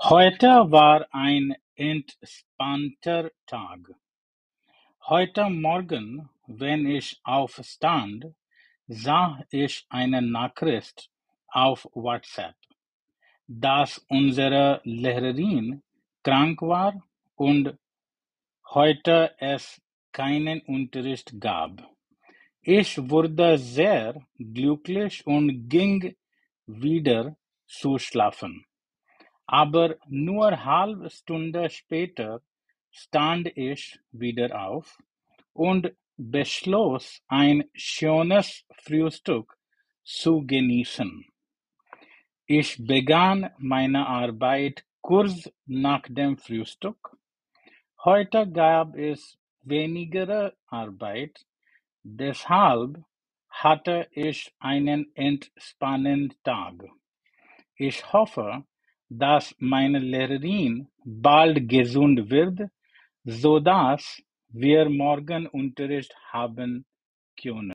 Heute war ein entspannter Tag. Heute Morgen, wenn ich aufstand, sah ich eine Nachricht auf WhatsApp, dass unsere Lehrerin krank war und heute es keinen Unterricht gab. Ich wurde sehr glücklich und ging wieder zu schlafen. Aber nur halbe Stunde später stand ich wieder auf und beschloss, ein schönes Frühstück zu genießen. Ich begann meine Arbeit kurz nach dem Frühstück. Heute gab es weniger Arbeit, deshalb hatte ich einen entspannten Tag. Ich hoffe, dass meine Lehrerin bald gesund wird, sodass wir morgen Unterricht haben können.